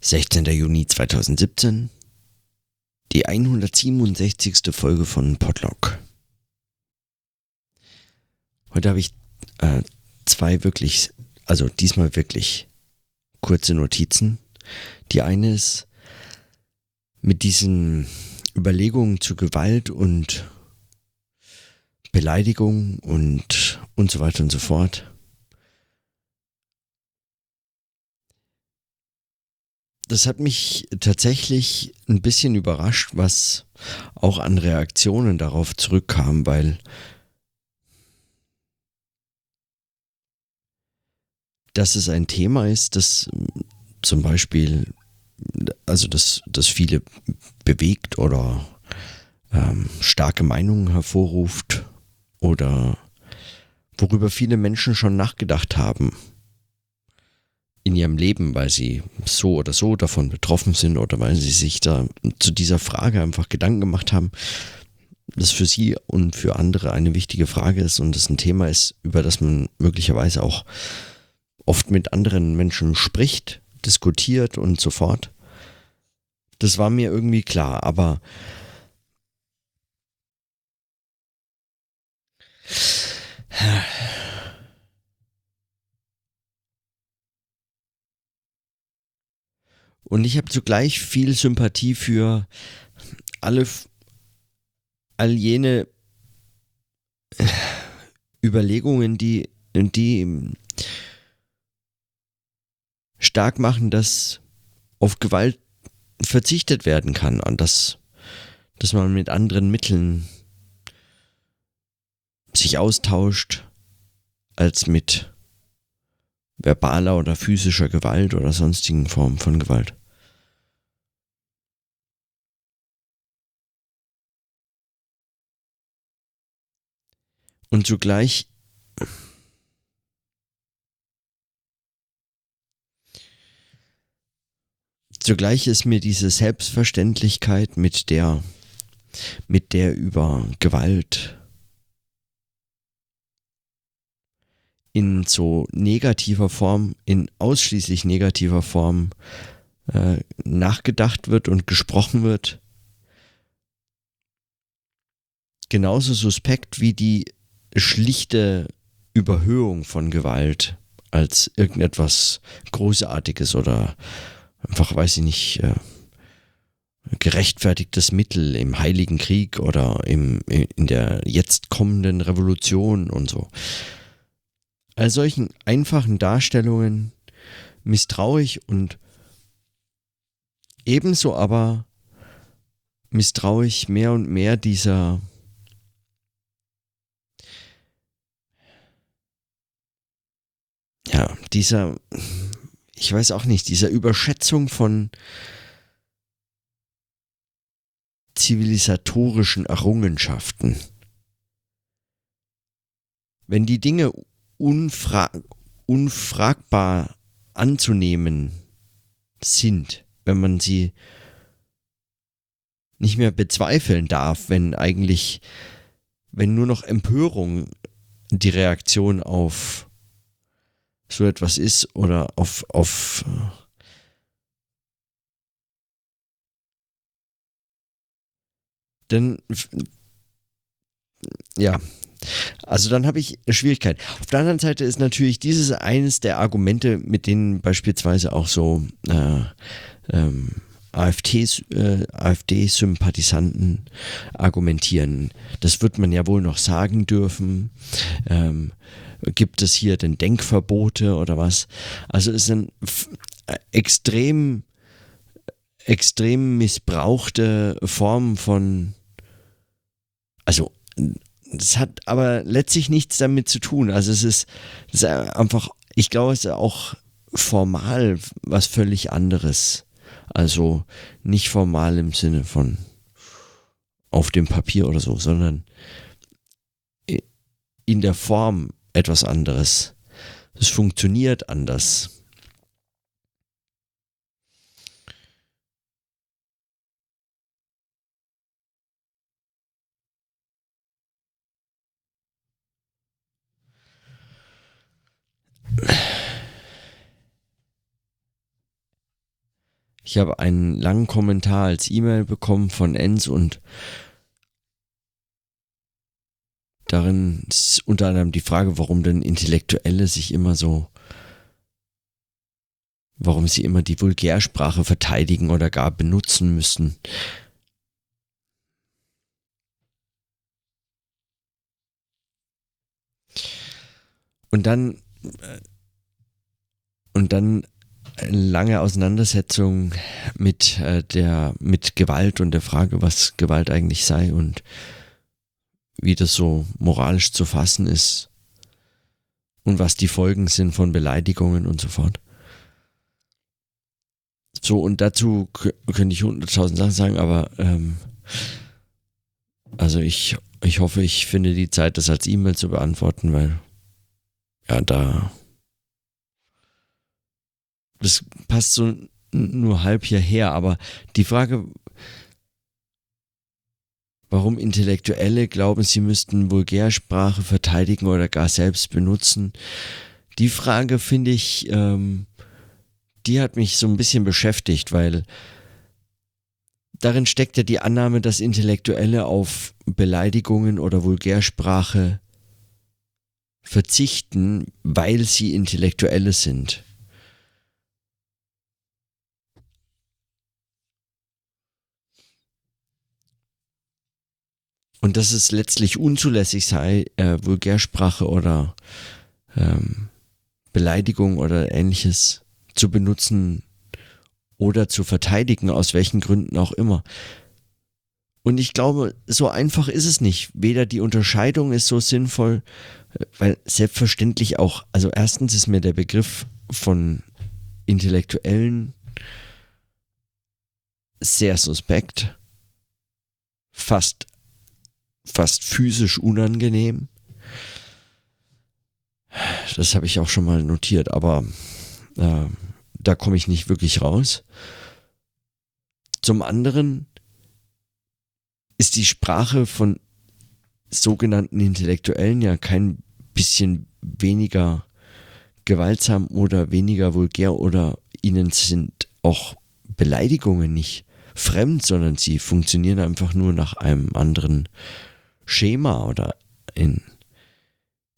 16. Juni 2017, die 167. Folge von Podlock. Heute habe ich äh, zwei wirklich, also diesmal wirklich kurze Notizen. Die eine ist mit diesen Überlegungen zu Gewalt und Beleidigung und und so weiter und so fort das hat mich tatsächlich ein bisschen überrascht, was auch an Reaktionen darauf zurückkam, weil dass es ein Thema ist, das zum Beispiel, also das, das viele bewegt oder ähm, starke Meinungen hervorruft oder worüber viele Menschen schon nachgedacht haben in ihrem Leben, weil sie so oder so davon betroffen sind oder weil sie sich da zu dieser Frage einfach Gedanken gemacht haben, das für sie und für andere eine wichtige Frage ist und es ein Thema ist, über das man möglicherweise auch oft mit anderen Menschen spricht, diskutiert und so fort. Das war mir irgendwie klar, aber Und ich habe zugleich viel Sympathie für alle, all jene äh, Überlegungen, die, die stark machen, dass auf Gewalt verzichtet werden kann, an das, dass man mit anderen Mitteln sich austauscht, als mit verbaler oder physischer Gewalt oder sonstigen Formen von Gewalt. Und zugleich zugleich ist mir diese Selbstverständlichkeit, mit der, mit der über Gewalt in so negativer Form, in ausschließlich negativer Form äh, nachgedacht wird und gesprochen wird, genauso suspekt wie die schlichte Überhöhung von Gewalt als irgendetwas Großartiges oder einfach, weiß ich nicht, äh, gerechtfertigtes Mittel im Heiligen Krieg oder im, in der jetzt kommenden Revolution und so. All solchen einfachen Darstellungen misstrauisch und ebenso aber misstrauisch mehr und mehr dieser ja, dieser, ich weiß auch nicht, dieser Überschätzung von zivilisatorischen Errungenschaften. Wenn die Dinge unfra unfragbar anzunehmen sind, wenn man sie nicht mehr bezweifeln darf, wenn eigentlich, wenn nur noch Empörung die Reaktion auf so etwas ist oder auf, auf dann ja, also dann habe ich eine Schwierigkeit. Auf der anderen Seite ist natürlich dieses eines der Argumente, mit denen beispielsweise auch so äh, ähm, AfD-Sympathisanten äh, argumentieren. Das wird man ja wohl noch sagen dürfen. Ähm, gibt es hier denn Denkverbote oder was? Also es sind extrem, extrem missbrauchte Formen von, also das hat aber letztlich nichts damit zu tun. Also es ist, es ist einfach, ich glaube, es ist auch formal was völlig anderes. Also nicht formal im Sinne von auf dem Papier oder so, sondern in der Form etwas anderes. Es funktioniert anders. Ich habe einen langen Kommentar als E-Mail bekommen von Enz und darin ist unter anderem die Frage, warum denn Intellektuelle sich immer so, warum sie immer die Vulgärsprache verteidigen oder gar benutzen müssen. Und dann äh, und dann eine lange Auseinandersetzung mit äh, der mit Gewalt und der Frage, was Gewalt eigentlich sei und wie das so moralisch zu fassen ist und was die Folgen sind von Beleidigungen und so fort. So, und dazu könnte ich hunderttausend Sachen sagen, aber ähm, also ich, ich hoffe, ich finde die Zeit, das als E-Mail zu beantworten, weil ja, da das passt so nur halb hierher, aber die Frage, warum Intellektuelle glauben, sie müssten Vulgärsprache verteidigen oder gar selbst benutzen, die Frage finde ich, ähm, die hat mich so ein bisschen beschäftigt, weil darin steckt ja die Annahme, dass Intellektuelle auf Beleidigungen oder Vulgärsprache verzichten, weil sie Intellektuelle sind. Und dass es letztlich unzulässig sei, äh, Vulgärsprache oder ähm, Beleidigung oder ähnliches zu benutzen oder zu verteidigen, aus welchen Gründen auch immer. Und ich glaube, so einfach ist es nicht. Weder die Unterscheidung ist so sinnvoll, weil selbstverständlich auch, also erstens ist mir der Begriff von Intellektuellen sehr suspekt, fast fast physisch unangenehm. Das habe ich auch schon mal notiert, aber äh, da komme ich nicht wirklich raus. Zum anderen ist die Sprache von sogenannten Intellektuellen ja kein bisschen weniger gewaltsam oder weniger vulgär oder ihnen sind auch Beleidigungen nicht fremd, sondern sie funktionieren einfach nur nach einem anderen Schema oder in,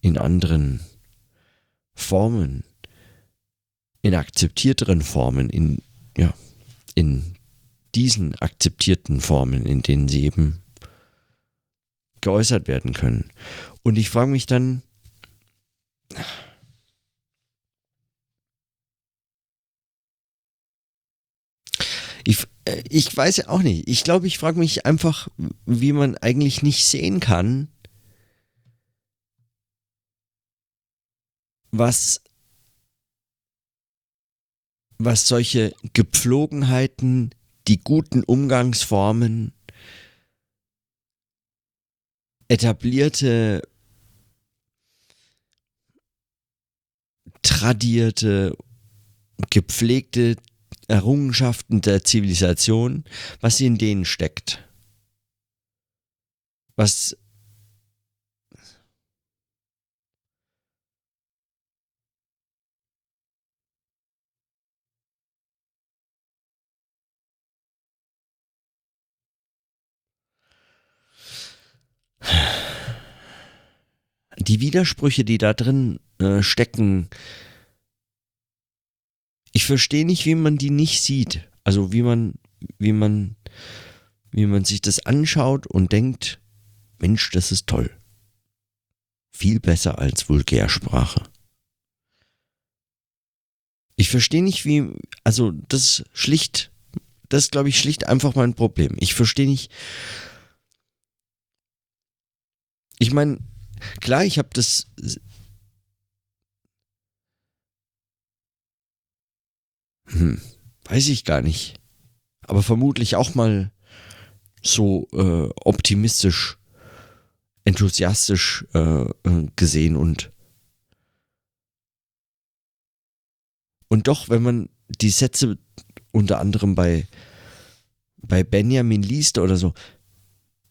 in anderen Formen, in akzeptierteren Formen, in, ja, in diesen akzeptierten Formen, in denen sie eben geäußert werden können. Und ich frage mich dann, Ich, ich weiß ja auch nicht. Ich glaube, ich frage mich einfach, wie man eigentlich nicht sehen kann, was, was solche Gepflogenheiten, die guten Umgangsformen, etablierte, tradierte, gepflegte Errungenschaften der Zivilisation, was in denen steckt. Was die Widersprüche, die da drin äh, stecken, ich verstehe nicht, wie man die nicht sieht. Also wie man, wie man, wie man sich das anschaut und denkt, Mensch, das ist toll. Viel besser als Vulgärsprache. Ich verstehe nicht, wie, also das schlicht, das glaube ich, schlicht einfach mein Problem. Ich verstehe nicht. Ich meine, klar, ich habe das Hm, weiß ich gar nicht. Aber vermutlich auch mal so äh, optimistisch, enthusiastisch äh, äh, gesehen und und doch, wenn man die Sätze unter anderem bei bei Benjamin liest oder so,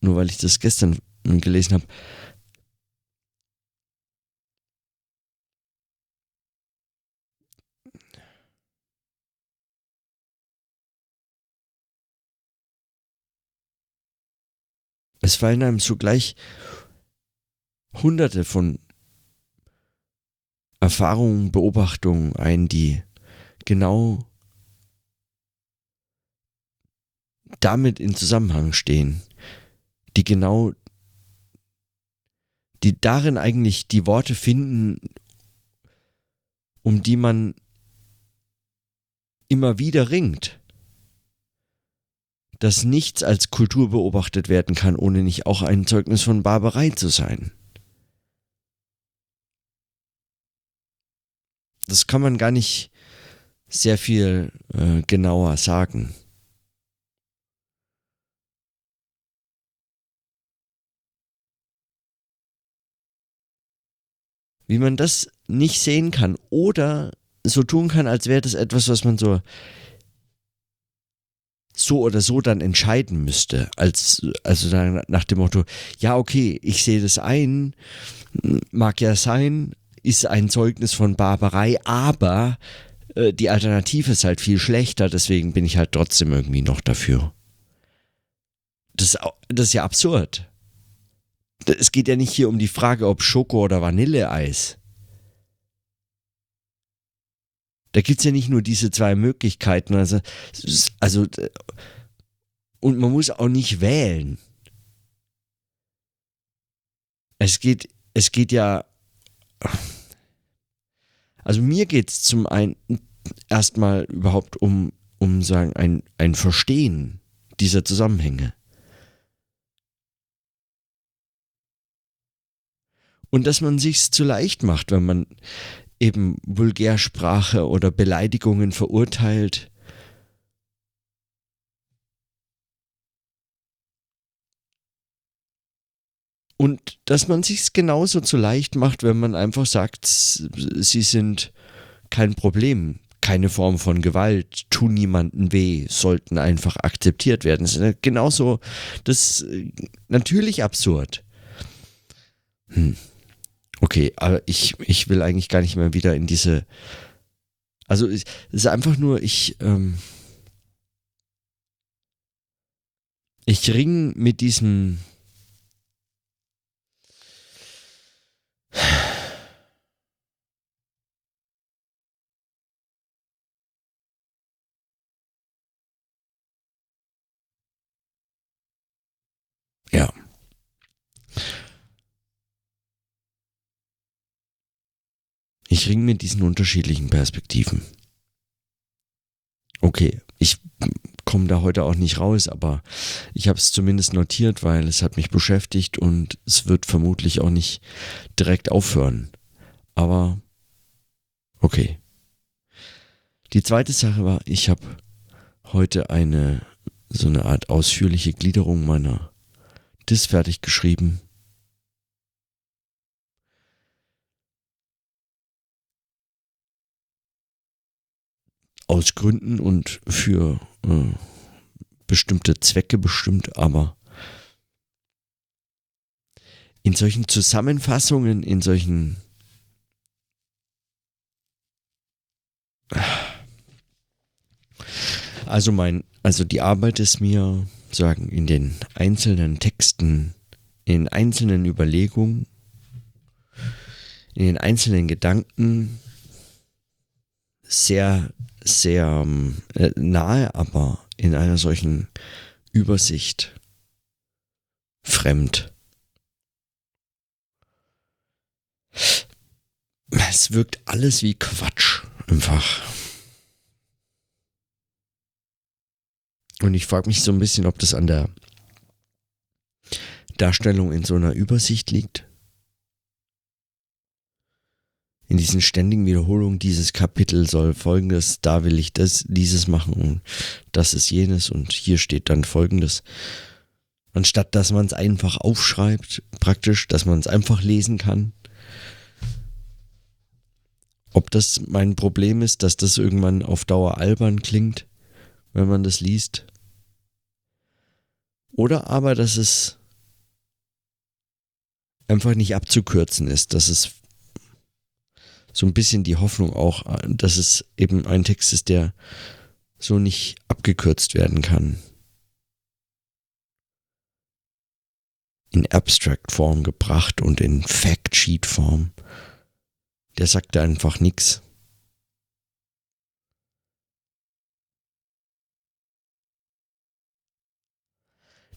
nur weil ich das gestern gelesen habe, Es fallen einem sogleich hunderte von Erfahrungen, Beobachtungen ein, die genau damit in Zusammenhang stehen, die genau, die darin eigentlich die Worte finden, um die man immer wieder ringt. Dass nichts als Kultur beobachtet werden kann, ohne nicht auch ein Zeugnis von Barbarei zu sein. Das kann man gar nicht sehr viel äh, genauer sagen. Wie man das nicht sehen kann oder so tun kann, als wäre das etwas, was man so so oder so dann entscheiden müsste, als also dann nach dem Motto, ja okay, ich sehe das ein, mag ja sein, ist ein Zeugnis von Barbarei, aber äh, die Alternative ist halt viel schlechter, deswegen bin ich halt trotzdem irgendwie noch dafür. Das, das ist ja absurd. Es geht ja nicht hier um die Frage, ob Schoko oder Vanilleeis. Da gibt es ja nicht nur diese zwei Möglichkeiten. Also, also, und man muss auch nicht wählen. Es geht, es geht ja. Also mir geht es zum einen erstmal überhaupt um, um sagen, ein, ein Verstehen dieser Zusammenhänge. Und dass man sich's zu leicht macht, wenn man eben Vulgärsprache oder Beleidigungen verurteilt. Und dass man sich's genauso zu leicht macht, wenn man einfach sagt, sie sind kein Problem, keine Form von Gewalt, tun niemanden weh, sollten einfach akzeptiert werden. Das ist genauso, das ist natürlich absurd. Hm. Okay, aber ich, ich will eigentlich gar nicht mehr wieder in diese. Also es ist einfach nur, ich. Ähm, ich ring mit diesem. Ja. Ich mit diesen unterschiedlichen Perspektiven. Okay, ich komme da heute auch nicht raus, aber ich habe es zumindest notiert, weil es hat mich beschäftigt und es wird vermutlich auch nicht direkt aufhören. Aber okay. Die zweite Sache war, ich habe heute eine so eine Art ausführliche Gliederung meiner Dis fertig geschrieben aus Gründen und für äh, bestimmte Zwecke bestimmt, aber in solchen Zusammenfassungen, in solchen also mein, also die Arbeit ist mir sagen in den einzelnen Texten, in einzelnen Überlegungen, in den einzelnen Gedanken sehr sehr ähm, äh, nahe, aber in einer solchen Übersicht fremd. Es wirkt alles wie Quatsch einfach. Und ich frage mich so ein bisschen, ob das an der Darstellung in so einer Übersicht liegt in diesen ständigen Wiederholungen dieses Kapitel soll folgendes, da will ich das, dieses machen und das ist jenes und hier steht dann folgendes. Anstatt dass man es einfach aufschreibt, praktisch, dass man es einfach lesen kann. Ob das mein Problem ist, dass das irgendwann auf Dauer albern klingt, wenn man das liest. Oder aber, dass es einfach nicht abzukürzen ist, dass es so ein bisschen die Hoffnung auch, dass es eben ein Text ist, der so nicht abgekürzt werden kann. in Abstract-Form gebracht und in Fact-Sheet-Form. Der sagte einfach nichts.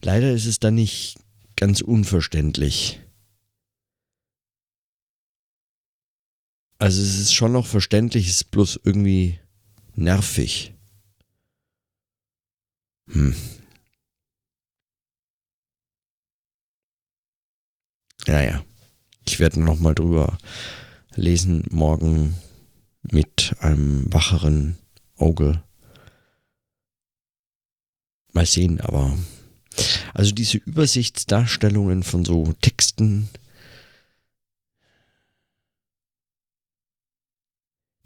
Leider ist es dann nicht ganz unverständlich. Also es ist schon noch verständlich, es ist bloß irgendwie nervig. Hm. Naja, ich werde noch mal drüber lesen morgen mit einem wacheren Auge. Mal sehen, aber also diese Übersichtsdarstellungen von so Texten,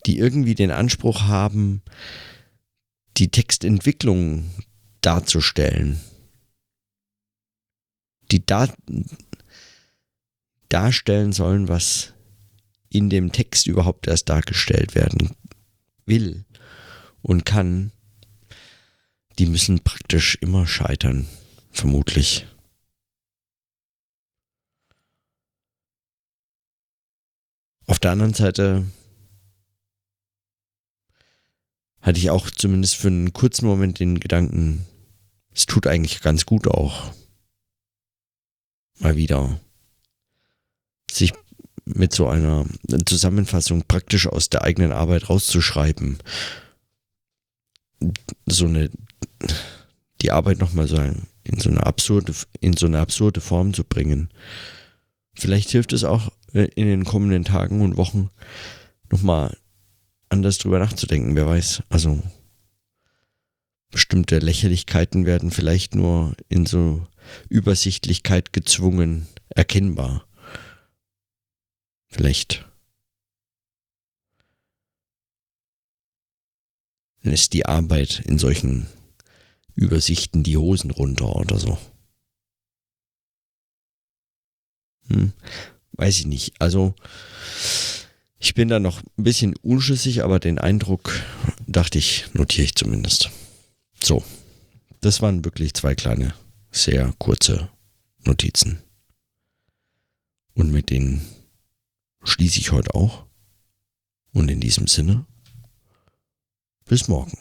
die irgendwie den Anspruch haben, die Textentwicklung darzustellen, die da darstellen sollen, was in dem Text überhaupt erst dargestellt werden will und kann, die müssen praktisch immer scheitern, vermutlich. Auf der anderen Seite hatte ich auch zumindest für einen kurzen Moment den Gedanken, es tut eigentlich ganz gut auch mal wieder sich mit so einer Zusammenfassung praktisch aus der eigenen Arbeit rauszuschreiben. So eine, die Arbeit nochmal so in so eine absurde, in so eine absurde Form zu bringen. Vielleicht hilft es auch äh, in den kommenden Tagen und Wochen nochmal anders drüber nachzudenken, wer weiß. Also bestimmte Lächerlichkeiten werden vielleicht nur in so Übersichtlichkeit gezwungen erkennbar. Vielleicht lässt die Arbeit in solchen Übersichten die Hosen runter oder so. Hm, weiß ich nicht. Also ich bin da noch ein bisschen unschlüssig, aber den Eindruck, dachte ich, notiere ich zumindest. So, das waren wirklich zwei kleine, sehr kurze Notizen. Und mit denen schließe ich heute auch. Und in diesem Sinne, bis morgen.